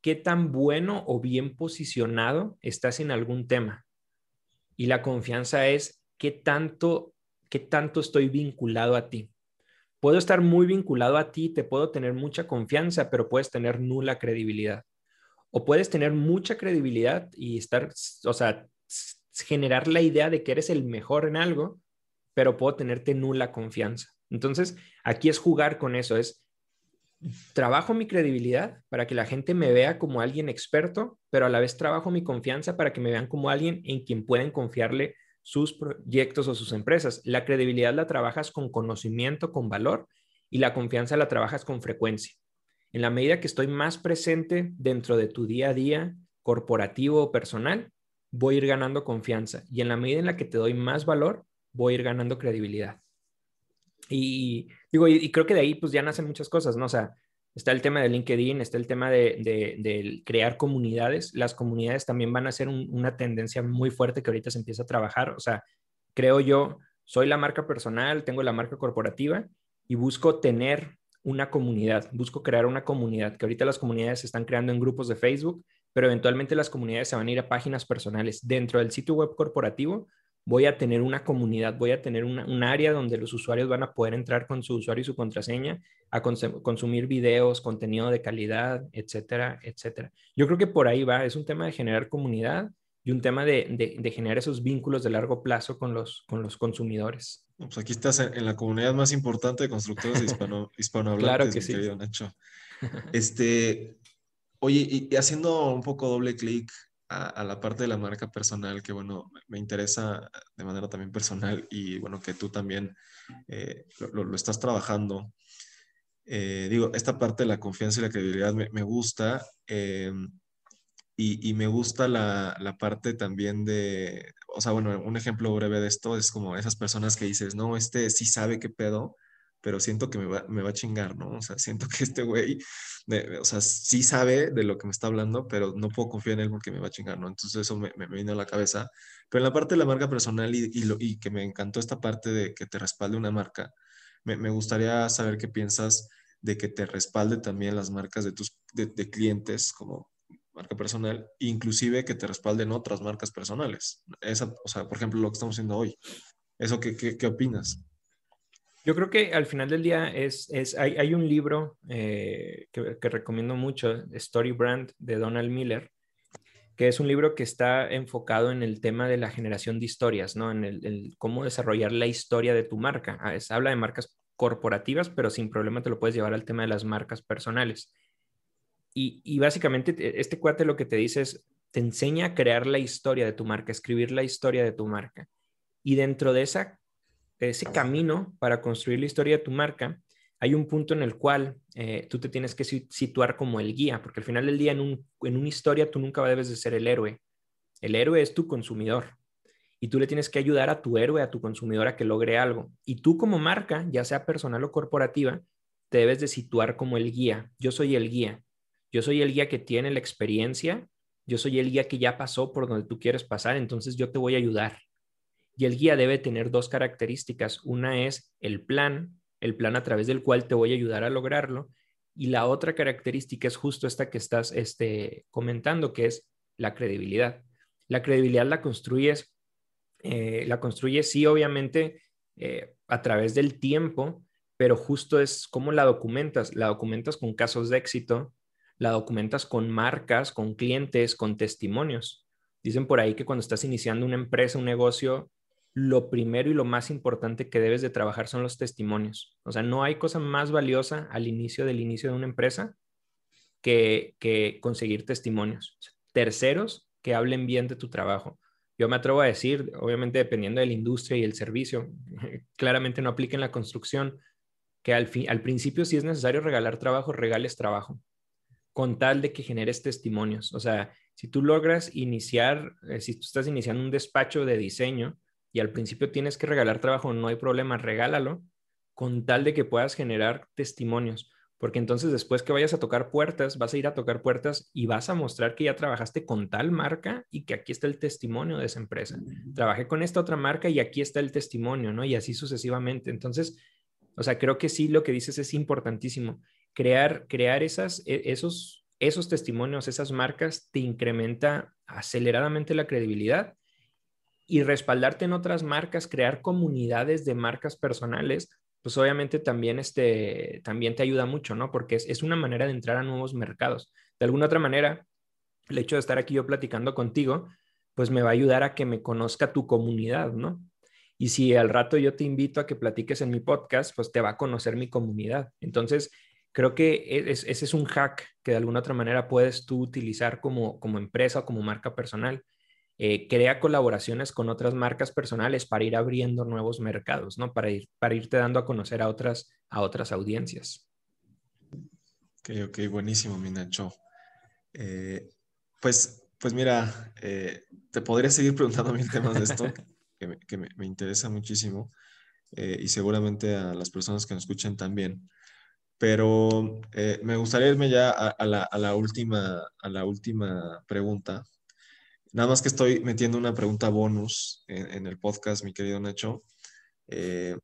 S1: qué tan bueno o bien posicionado estás en algún tema. Y la confianza es qué tanto, qué tanto estoy vinculado a ti. Puedo estar muy vinculado a ti, te puedo tener mucha confianza, pero puedes tener nula credibilidad. O puedes tener mucha credibilidad y estar, o sea, generar la idea de que eres el mejor en algo, pero puedo tenerte nula confianza. Entonces, aquí es jugar con eso, es trabajo mi credibilidad para que la gente me vea como alguien experto, pero a la vez trabajo mi confianza para que me vean como alguien en quien pueden confiarle sus proyectos o sus empresas. La credibilidad la trabajas con conocimiento, con valor, y la confianza la trabajas con frecuencia. En la medida que estoy más presente dentro de tu día a día, corporativo o personal, voy a ir ganando confianza. Y en la medida en la que te doy más valor, voy a ir ganando credibilidad. Y digo, y, creo que de ahí pues ya nacen muchas cosas, ¿no? O sea, está el tema de LinkedIn, está el tema de, crear comunidades. Las comunidades también van a ser una tendencia muy fuerte que ahorita se empieza a trabajar. O sea, creo yo, soy la marca personal, tengo la marca corporativa y busco tener una comunidad, busco crear una comunidad, que ahorita las comunidades se están creando en grupos de Facebook, pero eventualmente las comunidades se van a ir a páginas personales. Dentro del sitio web corporativo voy a tener una comunidad, voy a tener un área donde los usuarios van a poder entrar con su usuario y su contraseña a consumir videos, contenido de calidad, etcétera, etcétera. Yo creo que por ahí va, es un tema de generar comunidad y un tema de, generar esos vínculos de largo plazo con los, con los consumidores.
S2: Pues aquí estás en, la comunidad más importante de constructores hispano, hispanohablantes, claro que sí. Nacho. *laughs* Este, oye, y haciendo un poco doble clic a, la parte de la marca personal, que bueno, me interesa de manera también personal y bueno, que tú también eh, lo, estás trabajando. Eh, digo, esta parte de la confianza y la credibilidad me, me gusta eh, y, y, me gusta la, la, parte también de, o sea, bueno, un ejemplo breve de esto es como esas personas que dices, no, este sí sabe qué pedo, pero siento que me va, me va a chingar, ¿no? O sea, siento que este güey, o sea, sí sabe de lo que me está hablando, pero no puedo confiar en él porque me va a chingar, ¿no? Entonces eso me, me vino a la cabeza. Pero en la parte de la marca personal y, y, lo, y que me encantó esta parte de que te respalde una marca, me, me, gustaría saber qué piensas de que te respalde también las marcas de tus de, de clientes como marca personal, inclusive que te respalden otras marcas personales. Esa, o sea, por ejemplo, lo que estamos haciendo hoy. ¿Eso qué, qué, qué opinas?
S1: Yo creo que al final del día es, es hay, un libro eh, que, recomiendo mucho, Story Brand, de Donald Miller, que es un libro que está enfocado en el tema de la generación de historias, ¿no? En el, cómo desarrollar la historia de tu marca. Ah, habla de marcas corporativas, pero sin problema te lo puedes llevar al tema de las marcas personales. Y, y básicamente este cuate lo que te dice es, te enseña a crear la historia de tu marca, escribir la historia de tu marca. Y dentro de esa ese camino para construir la historia de tu marca, hay un punto en el cual eh, tú te tienes que situar como el guía, porque al final del día en, un, en una historia tú nunca debes de ser el héroe. El héroe es tu consumidor y tú le tienes que ayudar a tu héroe, a tu consumidor a que logre algo. Y tú como marca, ya sea personal o corporativa, te debes de situar como el guía. Yo soy el guía. Yo soy el guía que tiene la experiencia. Yo soy el guía que ya pasó por donde tú quieres pasar. Entonces yo te voy a ayudar. Y el guía debe tener dos características. Una es el plan, el plan a través del cual te voy a ayudar a lograrlo. Y la otra característica es justo esta que estás este, comentando, que es la credibilidad. La credibilidad la construyes, eh, la construyes sí, obviamente, eh, a través del tiempo, pero justo es cómo la documentas. La documentas con casos de éxito, la documentas con marcas, con clientes, con testimonios. Dicen por ahí que cuando estás iniciando una empresa, un negocio, lo primero y lo más importante que debes de trabajar son los testimonios. O sea, no hay cosa más valiosa al inicio del inicio de una empresa que, que conseguir testimonios. Terceros que hablen bien de tu trabajo. Yo me atrevo a decir, obviamente dependiendo de la industria y el servicio, *laughs* claramente no aplica en la construcción, que al, fin, al principio si es necesario regalar trabajo, regales trabajo, con tal de que generes testimonios. O sea, si tú logras iniciar, eh, si tú estás iniciando un despacho de diseño y al principio tienes que regalar trabajo, no hay problema, regálalo, con tal de que puedas generar testimonios. Porque entonces después que vayas a tocar puertas, vas a ir a tocar puertas y vas a mostrar que ya trabajaste con tal marca y que aquí está el testimonio de esa empresa. Trabajé con esta otra marca y aquí está el testimonio, ¿no? Y así sucesivamente. Entonces, o sea, creo que sí lo que dices es importantísimo. Crear, crear esas, e, esos, esos testimonios, esas marcas, te incrementa aceleradamente la credibilidad y respaldarte en otras marcas, crear comunidades de marcas personales, pues obviamente también, este, también te ayuda mucho, ¿no? Porque es, es una manera de entrar a nuevos mercados. De alguna otra manera, el hecho de estar aquí yo platicando contigo, pues me va a ayudar a que me conozca tu comunidad, ¿no? Y si al rato yo te invito a que platiques en mi podcast, pues te va a conocer mi comunidad. Entonces, creo que e, ese es un hack que de alguna otra manera puedes tú utilizar como, como empresa o como marca personal. Eh, crea colaboraciones con otras marcas personales para ir abriendo nuevos mercados, ¿no? Para, ir, para irte dando a conocer a otras, a otras audiencias.
S2: Ok, ok, buenísimo, mi Nacho. Eh, pues, pues mira, eh, te podría seguir preguntando mil temas de esto. *laughs* que, me, interesa muchísimo eh, y seguramente a las personas que nos escuchan también. Pero eh, me gustaría irme ya a, la, última, a la última pregunta. Nada más que estoy metiendo una pregunta bonus en, el podcast, mi querido Nacho, eh,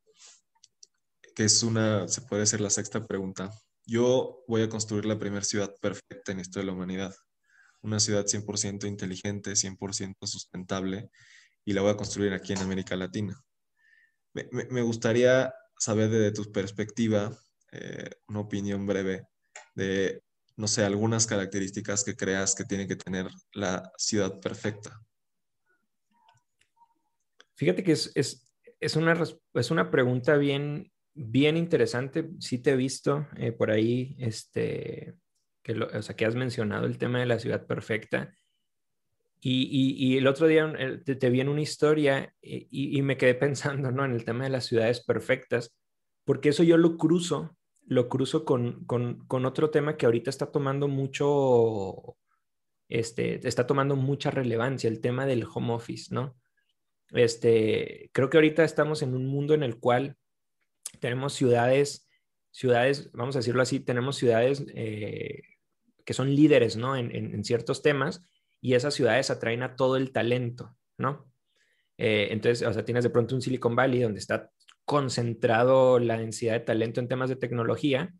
S2: que es una, se puede ser la sexta pregunta. Yo voy a construir la primera ciudad perfecta en la historia de la humanidad. Una ciudad 100% inteligente, 100% sustentable y la voy a construir aquí en América Latina. Me, gustaría saber desde tu perspectiva, eh, una opinión breve de, no sé, algunas características que creas que tiene que tener la ciudad perfecta.
S1: Fíjate que es, es, una, es una pregunta bien, bien interesante. Sí te he visto eh, por ahí, este, que, o sea, que has mencionado el tema de la ciudad perfecta. Y, el otro día te, vi en una historia eh, y, me quedé *laughs* pensando ¿no? en el tema de las ciudades perfectas, porque eso yo lo cruzo, lo cruzo con, con, otro tema que ahorita está tomando mucho, este, está tomando mucha relevancia, el tema del home office, ¿no? Este, creo que ahorita estamos en un mundo en el cual tenemos ciudades, ciudades, vamos a decirlo así, tenemos ciudades eh, que son líderes, ¿no? En, en ciertos temas y esas ciudades atraen a todo el talento, ¿no? Eh, entonces, o sea, tienes de pronto un Silicon Valley donde está concentrado la densidad de talento en temas de tecnología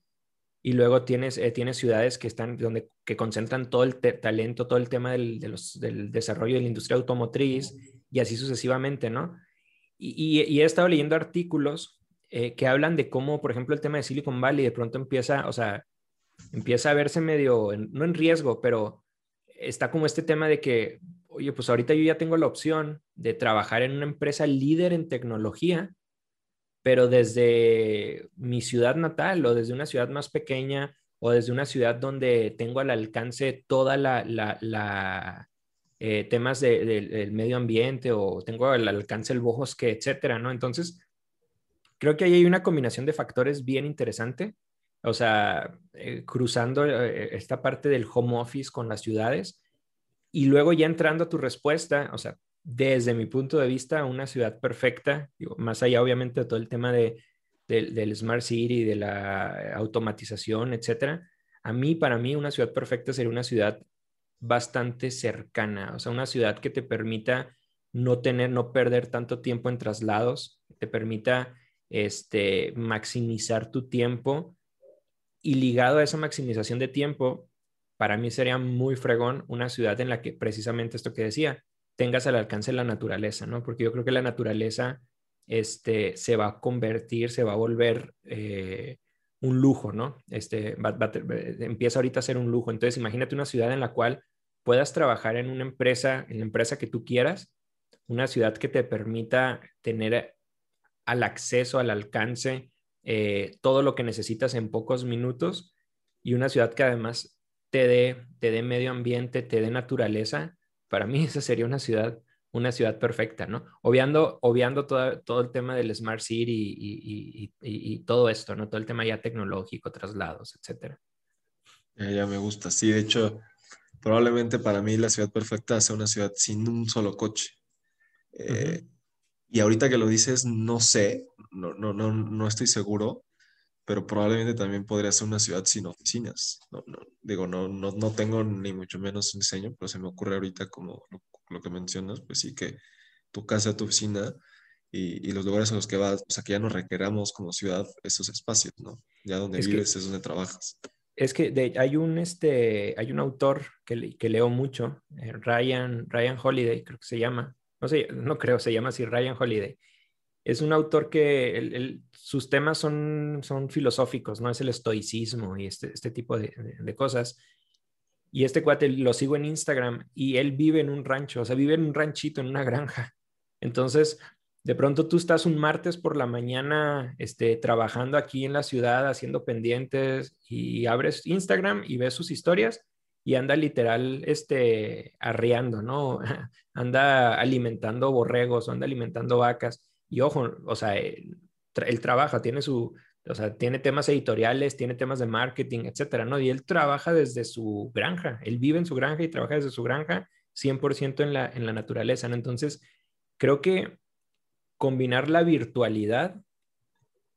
S1: y luego tienes, eh, tienes ciudades que están donde que concentran todo el talento, todo el tema del, del, desarrollo de la industria automotriz y así sucesivamente, ¿no? Y, y, he estado leyendo artículos eh, que hablan de cómo, por ejemplo, el tema de Silicon Valley de pronto empieza, o sea, empieza a verse medio, no en riesgo, pero está como este tema de que, oye, pues ahorita yo ya tengo la opción de trabajar en una empresa líder en tecnología, pero desde mi ciudad natal o desde una ciudad más pequeña o desde una ciudad donde tengo al alcance toda la, eh, temas del medio ambiente o tengo al alcance el bosque, etcétera, ¿no? Entonces, creo que ahí hay una combinación de factores bien interesante o sea, eh, cruzando eh, esta parte del home office con las ciudades y luego ya entrando a tu respuesta, o sea, desde mi punto de vista, una ciudad perfecta, más allá obviamente de todo el tema de, del Smart City, de la automatización, etcétera. A mí, para mí, una ciudad perfecta sería una ciudad bastante cercana, o sea, una ciudad que te permita no tener, no perder tanto tiempo en traslados, te permita este, maximizar tu tiempo Y ligado a esa maximización de tiempo, para mí sería muy fregón una ciudad en la que precisamente esto que decía, tengas al alcance la naturaleza, ¿no? Porque yo creo que la naturaleza este, se va a convertir, se va a volver eh, un lujo, ¿no? Este, empieza ahorita a ser un lujo. Entonces, imagínate una ciudad en la cual puedas trabajar en una empresa, en la empresa que tú quieras, una ciudad que te permita tener al acceso, al alcance, eh, todo lo que necesitas en pocos minutos y una ciudad que además te dé, te dé medio ambiente, te dé naturaleza, para mí esa sería una ciudad, una ciudad perfecta, ¿no? Obviando, obviando todo, todo el tema del Smart City y, todo esto, ¿no? Todo el tema ya tecnológico, traslados, etcétera.
S2: Ya, me gusta, sí, de hecho, probablemente para mí la ciudad perfecta sea una ciudad sin un solo coche. Eh, y ahorita que lo dices, no sé, no, no, no, no estoy seguro, pero probablemente también podría ser una ciudad sin oficinas. No, no, digo, no, no, no tengo ni mucho menos un diseño, pero se me ocurre ahorita como lo, que mencionas, pues sí que tu casa, tu oficina y, y, los lugares a los que vas, o sea, que ya no requeramos como ciudad esos espacios, ¿no? Ya donde vives es donde trabajas.
S1: Es que hay, un, este, hay un autor que, que leo mucho, eh, Ryan, Ryan Holiday, creo que se llama, no sé, no creo, se llama así Ryan Holiday es un autor que sus temas son, son filosóficos, ¿no? Es el estoicismo y este, este tipo de, cosas. Y este cuate lo sigo en Instagram y él vive en un rancho, o sea, vive en un ranchito, en una granja. Entonces, de pronto tú estás un martes por la mañana este, trabajando aquí en la ciudad, haciendo pendientes y abres Instagram y ves sus historias y anda literal este, arreando, ¿no? *laughs* anda alimentando borregos anda alimentando vacas y ojo, o sea, él, trabaja, tiene su, o sea, tiene temas editoriales, tiene temas de marketing, etcétera, ¿no? Y él trabaja desde su granja, él vive en su granja y trabaja desde su granja 100% en la, en la naturaleza, ¿no? Entonces, creo que combinar la virtualidad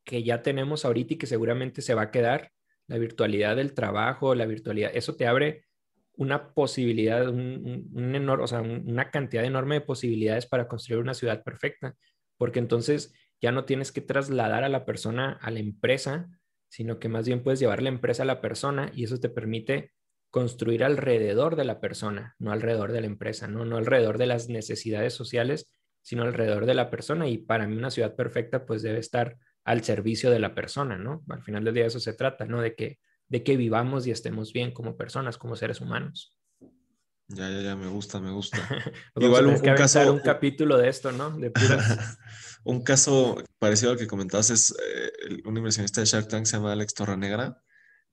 S1: que ya tenemos ahorita y que seguramente se va a quedar, la virtualidad del trabajo, la virtualidad, eso te abre una posibilidad, un, un, o sea, una cantidad enorme de posibilidades para construir una ciudad perfecta porque entonces ya no tienes que trasladar a la persona a la empresa, sino que más bien puedes llevar la empresa a la persona y eso te permite construir alrededor de la persona, no alrededor de la empresa, no, no alrededor de las necesidades sociales, sino alrededor de la persona. Y para mí una ciudad perfecta pues debe estar al servicio de la persona, ¿no? Al final del día eso se trata, ¿no? De que, de que vivamos y estemos bien como personas, como seres humanos.
S2: Ya, ya, ya, me gusta, me gusta. *laughs*
S1: Igual un, caso, un capítulo de esto, ¿no? De *laughs*
S2: un caso parecido al que comentabas es eh, un inversionista de Shark Tank se llama Alex Torranegra,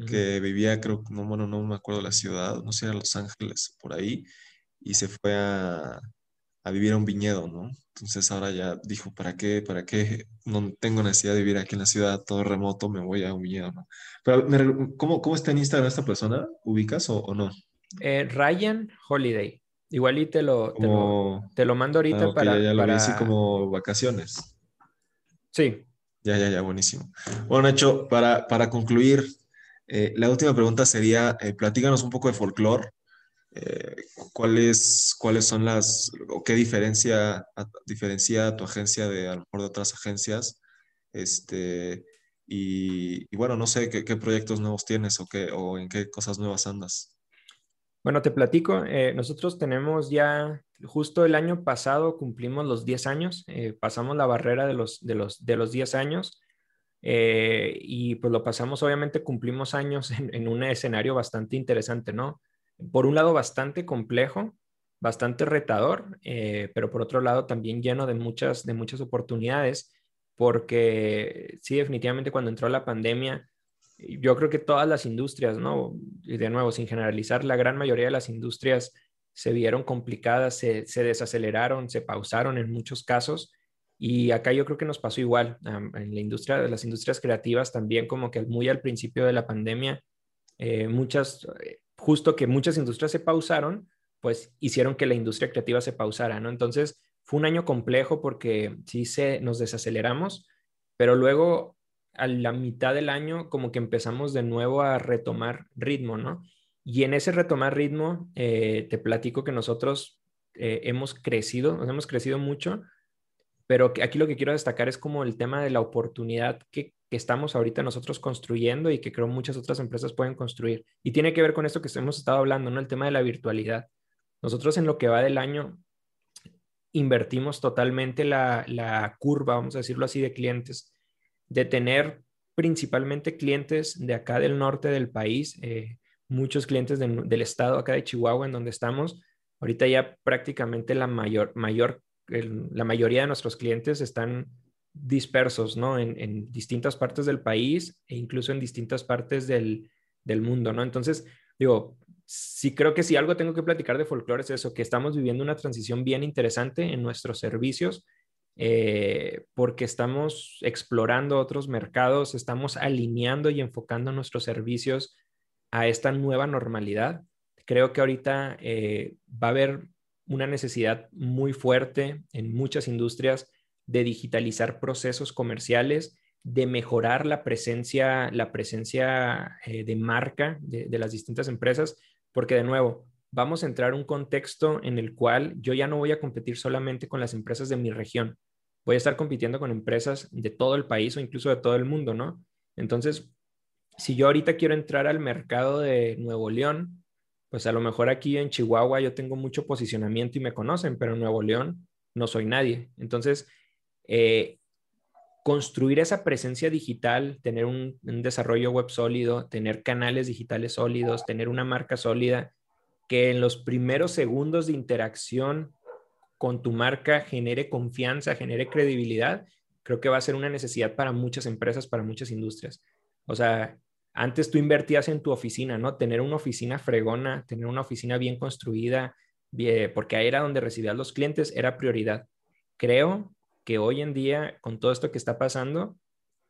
S2: que vivía, creo, no, bueno, no me acuerdo la ciudad, no sé, era Los Ángeles, por ahí, y se fue a, a vivir a un viñedo, ¿no? Entonces ahora ya dijo, ¿para qué? ¿Para qué? No tengo necesidad de vivir aquí en la ciudad, todo remoto, me voy a un viñedo, ¿no? Pero, ¿cómo, ¿cómo está en Instagram esta persona? ¿Ubicas o no?
S1: Eh, Ryan Holiday. Igual y te lo, te, lo, mando ahorita
S2: ah, para. Ya, lo así como vacaciones.
S1: Sí.
S2: Ya, ya, ya, buenísimo. Bueno, Nacho, para, para concluir, eh, la última pregunta sería: eh, platícanos un poco de folclore. ¿cuáles, ¿Cuáles son las, o qué diferencia, diferencia tu agencia de a lo mejor de otras agencias? Este, y, bueno, no sé qué, qué, proyectos nuevos tienes o, qué, o en qué cosas nuevas andas.
S1: Bueno, te platico, eh, nosotros tenemos ya, justo el año pasado cumplimos los 10 años, eh, pasamos la barrera de los, de los, de los 10 años eh, y pues lo pasamos, obviamente cumplimos años *laughs* en, un escenario bastante interesante, ¿no? Por un lado bastante complejo, bastante retador, pero por otro lado también lleno de muchas, de muchas oportunidades, porque sí, definitivamente cuando entró la pandemia, yo creo que todas las industrias, ¿no? Y de nuevo, sin generalizar, la gran mayoría de las industrias se vieron complicadas, se, desaceleraron, se pausaron en muchos casos. Y acá yo creo que nos pasó igual. en la industria, las industrias creativas también, como que muy al principio de la pandemia, eh, muchas, justo que muchas industrias se pausaron, pues hicieron que la industria creativa se pausara, ¿no? Entonces fue un año complejo porque sí se, nos desaceleramos, pero luego a la mitad del año como que empezamos de nuevo a retomar ritmo, ¿no? Y en ese retomar ritmo, eh, te platico que nosotros eh, hemos crecido, nos hemos crecido mucho, pero aquí lo que quiero destacar es como el tema de la oportunidad que, que estamos ahorita nosotros construyendo y que creo muchas otras empresas pueden construir. Y tiene que ver con esto que hemos estado hablando, ¿no? El tema de la virtualidad. Nosotros en lo que va del año invertimos totalmente la, la curva, vamos a decirlo así, de clientes, de tener principalmente clientes de acá del norte del país, eh, muchos clientes del estado acá de Chihuahua en donde estamos. Ahorita ya prácticamente la mayor, mayor, la mayoría de nuestros clientes están dispersos, ¿no? En, distintas partes del país e incluso en distintas partes del, del mundo, ¿no? Entonces, digo, sí creo que si algo tengo que platicar de folclore es eso, que estamos viviendo una transición bien interesante en nuestros servicios, eh, porque estamos explorando otros mercados, estamos alineando y enfocando nuestros servicios a esta nueva normalidad. Creo que ahorita eh, va a haber una necesidad muy fuerte en muchas industrias de digitalizar procesos comerciales, de mejorar la presencia, la presencia eh, de marca de, de las distintas empresas, porque de nuevo, vamos a entrar a un contexto en el cual yo ya no voy a competir solamente con las empresas de mi región, voy a estar compitiendo con empresas de todo el país o incluso de todo el mundo, ¿no? Entonces, si yo ahorita quiero entrar al mercado de Nuevo León, pues a lo mejor aquí en Chihuahua yo tengo mucho posicionamiento y me conocen, pero en Nuevo León no soy nadie. Entonces, eh, construir esa presencia digital, tener un, desarrollo web sólido, tener canales digitales sólidos, tener una marca sólida, que en los primeros segundos de interacción con tu marca genere confianza, genere credibilidad, creo que va a ser una necesidad para muchas empresas, para muchas industrias. O sea, antes tú invertías en tu oficina, ¿no? Tener una oficina fregona, tener una oficina bien construida, porque ahí era donde recibías los clientes, era prioridad. Creo que hoy en día, con todo esto que está pasando,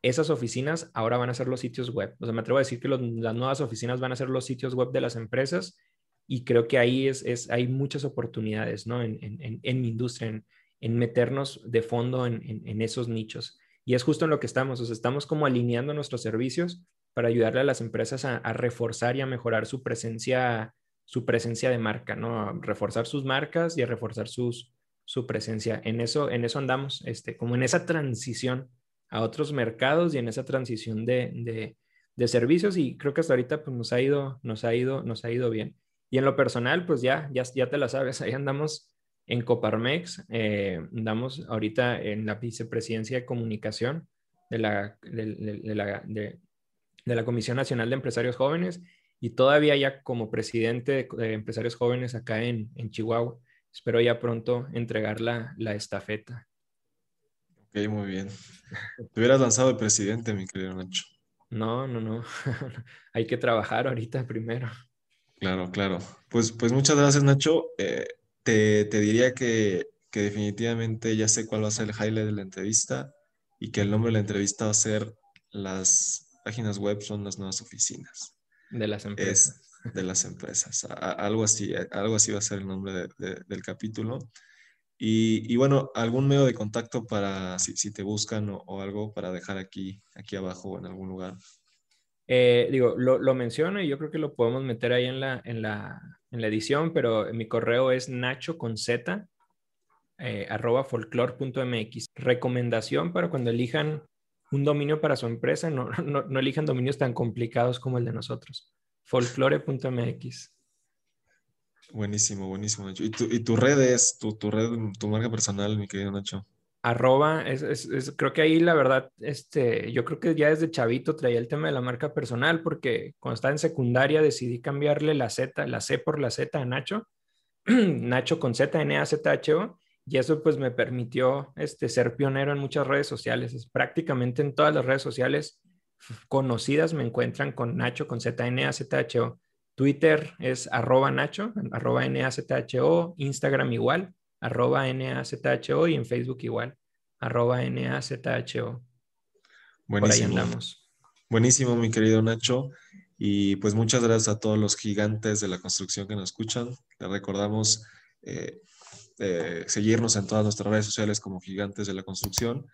S1: esas oficinas ahora van a ser los sitios web. O sea, me atrevo a decir que las nuevas oficinas van a ser los sitios web de las empresas y creo que ahí es, es hay muchas oportunidades, ¿no? En, en, en mi industria, en, en, meternos de fondo en, esos nichos. Y es justo en lo que estamos, o sea, estamos como alineando nuestros servicios para ayudarle a las empresas a, reforzar y a mejorar su presencia, su presencia de marca, ¿no? A reforzar sus marcas y a reforzar sus, su presencia. En eso, en eso andamos, este, como en esa transición a otros mercados y en esa transición de, de, de servicios y creo que hasta ahorita pues, nos ha ido, nos ha ido, nos ha ido bien. Y en lo personal, pues ya, ya, ya te la sabes, *laughs* ahí andamos en Coparmex, eh, andamos ahorita en la vicepresidencia de comunicación de la, de, la, de, la Comisión Nacional de Empresarios Jóvenes y todavía ya como presidente de, empresarios jóvenes acá en, en, Chihuahua. Espero ya pronto entregar la, la estafeta.
S2: Ok, muy bien. Te hubieras lanzado de presidente, mi querido Nacho.
S1: No, no, no. *laughs* Hay que trabajar ahorita primero.
S2: Claro, claro. Pues, pues muchas gracias, Nacho. Eh, te, diría que, definitivamente ya sé cuál va a ser el highlight de la entrevista y que el nombre de la entrevista va a ser Las páginas web son las nuevas oficinas.
S1: De las empresas.
S2: de las empresas. algo, así, algo así va a ser el nombre del capítulo. Y, bueno, algún medio de contacto para si, te buscan o, o, algo para dejar aquí, aquí abajo o en algún lugar.
S1: Eh, digo, lo, lo, menciono y yo creo que lo podemos meter ahí en la, en la, en la edición, pero mi correo es nacho con z eh, arroba folklore.mx. Recomendación para cuando elijan un dominio para su empresa, no, *laughs* no, no elijan dominios tan complicados como el de nosotros. folklore.mx.
S2: Buenísimo, buenísimo, Nacho. ¿Y tu, y tu red es, tu, tu red, tu marca personal, mi querido Nacho?
S1: Arroba, es, creo que ahí la verdad, este, yo creo que ya desde chavito traía el tema de la marca personal porque cuando estaba en secundaria decidí cambiarle la Z, la C por la Z a Nacho, *clears throat* Nacho con Z, N, A, Z, H, O, y eso pues me permitió este, ser pionero en muchas redes sociales, es, prácticamente en todas las redes sociales conocidas me encuentran con Nacho con Z, N, A, Z, H, O. Twitter es arroba Nacho, arroba N, A, Z, H, O, Instagram igual, arroba NAZHO y en Facebook igual, arroba NAZHO.
S2: Buenísimo. Por ahí andamos. Buenísimo, mi querido Nacho. Y pues muchas gracias a todos los gigantes de la construcción que nos escuchan. Les recordamos eh, eh, seguirnos en todas nuestras redes sociales como gigantes de la construcción.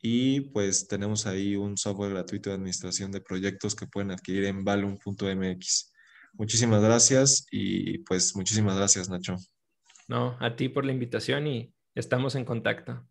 S2: Y pues tenemos ahí un software gratuito de administración de proyectos que pueden adquirir en balloon.mx. Muchísimas gracias y pues muchísimas gracias, Nacho.
S1: No, a ti por la invitación y estamos en contacto.